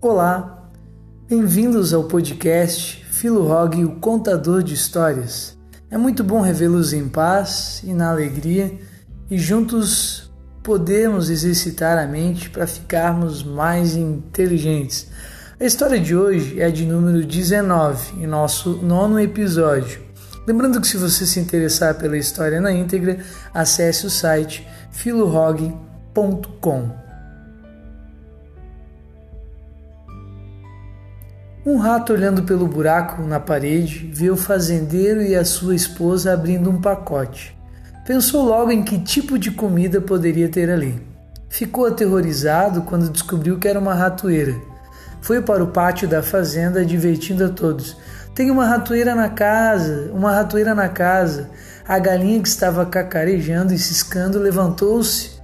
Olá, bem-vindos ao podcast Filo Rog, o contador de histórias. É muito bom revê-los em paz e na alegria e juntos podemos exercitar a mente para ficarmos mais inteligentes. A história de hoje é a de número 19, em nosso nono episódio. Lembrando que se você se interessar pela história na íntegra, acesse o site filorog.com. Um rato olhando pelo buraco na parede viu o fazendeiro e a sua esposa abrindo um pacote. Pensou logo em que tipo de comida poderia ter ali. Ficou aterrorizado quando descobriu que era uma ratoeira. Foi para o pátio da fazenda advertindo a todos: Tem uma ratoeira na casa, uma ratoeira na casa. A galinha que estava cacarejando e ciscando levantou-se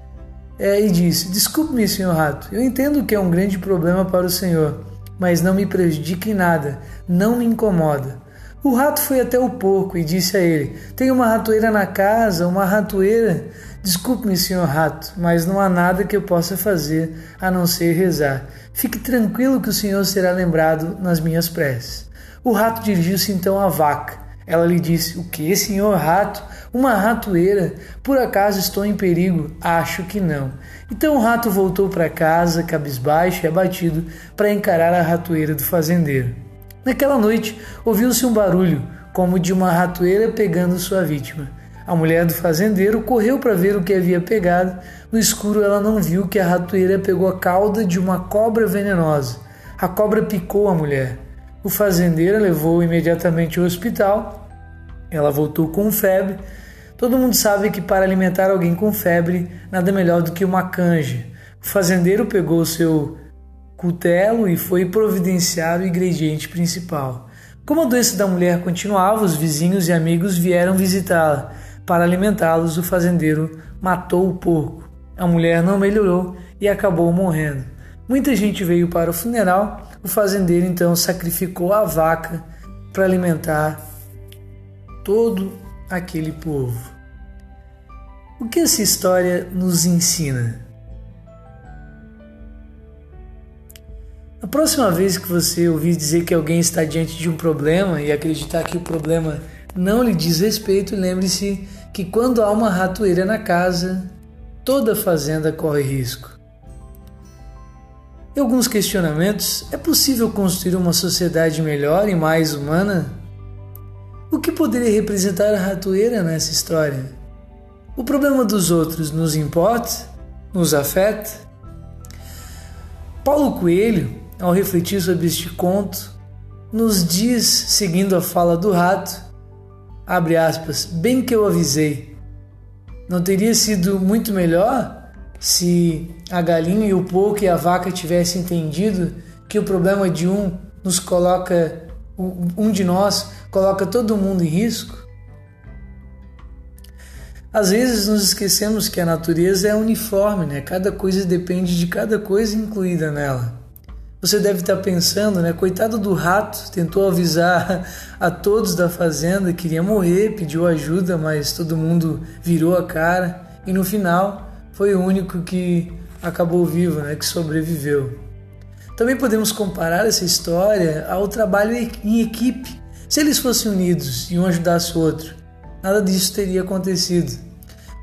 é, e disse: Desculpe-me, senhor rato, eu entendo que é um grande problema para o senhor mas não me prejudica em nada, não me incomoda. O rato foi até o porco e disse a ele: Tem uma ratoeira na casa, uma ratoeira. Desculpe-me, senhor rato, mas não há nada que eu possa fazer a não ser rezar. Fique tranquilo que o senhor será lembrado nas minhas preces. O rato dirigiu-se então à vaca. Ela lhe disse: O que, senhor rato? Uma ratoeira? Por acaso estou em perigo? Acho que não. Então o rato voltou para casa, cabisbaixo e abatido, para encarar a ratoeira do fazendeiro. Naquela noite, ouviu-se um barulho, como de uma ratoeira pegando sua vítima. A mulher do fazendeiro correu para ver o que havia pegado. No escuro, ela não viu que a ratoeira pegou a cauda de uma cobra venenosa. A cobra picou a mulher. O fazendeiro levou imediatamente ao hospital. Ela voltou com febre. Todo mundo sabe que para alimentar alguém com febre, nada melhor do que uma canja. O fazendeiro pegou o seu cutelo e foi providenciar o ingrediente principal. Como a doença da mulher continuava, os vizinhos e amigos vieram visitá-la. Para alimentá-los, o fazendeiro matou o porco. A mulher não melhorou e acabou morrendo. Muita gente veio para o funeral. O fazendeiro então sacrificou a vaca para alimentar todo aquele povo. O que essa história nos ensina? A próxima vez que você ouvir dizer que alguém está diante de um problema e acreditar que o problema não lhe diz respeito, lembre-se que quando há uma ratoeira na casa, toda fazenda corre risco. E alguns questionamentos: é possível construir uma sociedade melhor e mais humana? O que poderia representar a ratoeira nessa história? O problema dos outros nos importa? Nos afeta? Paulo Coelho, ao refletir sobre este conto, nos diz, seguindo a fala do rato, abre aspas, bem que eu avisei. Não teria sido muito melhor se a galinha e o porco e a vaca tivessem entendido que o problema de um nos coloca, um de nós coloca todo mundo em risco? Às vezes nos esquecemos que a natureza é uniforme, né? Cada coisa depende de cada coisa incluída nela. Você deve estar pensando, né? Coitado do rato, tentou avisar a todos da fazenda, queria morrer, pediu ajuda, mas todo mundo virou a cara e no final foi o único que acabou vivo, né, que sobreviveu. Também podemos comparar essa história ao trabalho em equipe. Se eles fossem unidos e um ajudasse o outro, nada disso teria acontecido.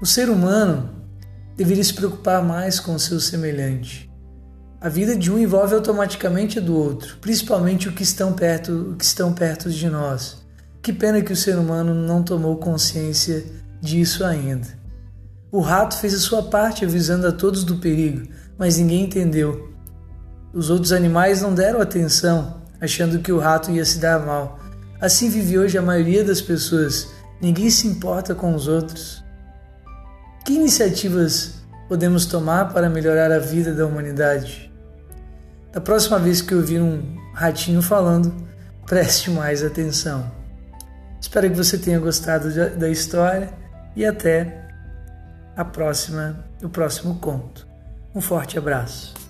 O ser humano deveria se preocupar mais com o seu semelhante. A vida de um envolve automaticamente a do outro, principalmente o que estão perto, o que estão perto de nós. Que pena que o ser humano não tomou consciência disso ainda. O rato fez a sua parte avisando a todos do perigo, mas ninguém entendeu. Os outros animais não deram atenção, achando que o rato ia se dar mal. Assim vive hoje a maioria das pessoas. Ninguém se importa com os outros. Que iniciativas podemos tomar para melhorar a vida da humanidade? Da próxima vez que ouvir um ratinho falando, preste mais atenção. Espero que você tenha gostado da história e até a próxima, o próximo conto. Um forte abraço.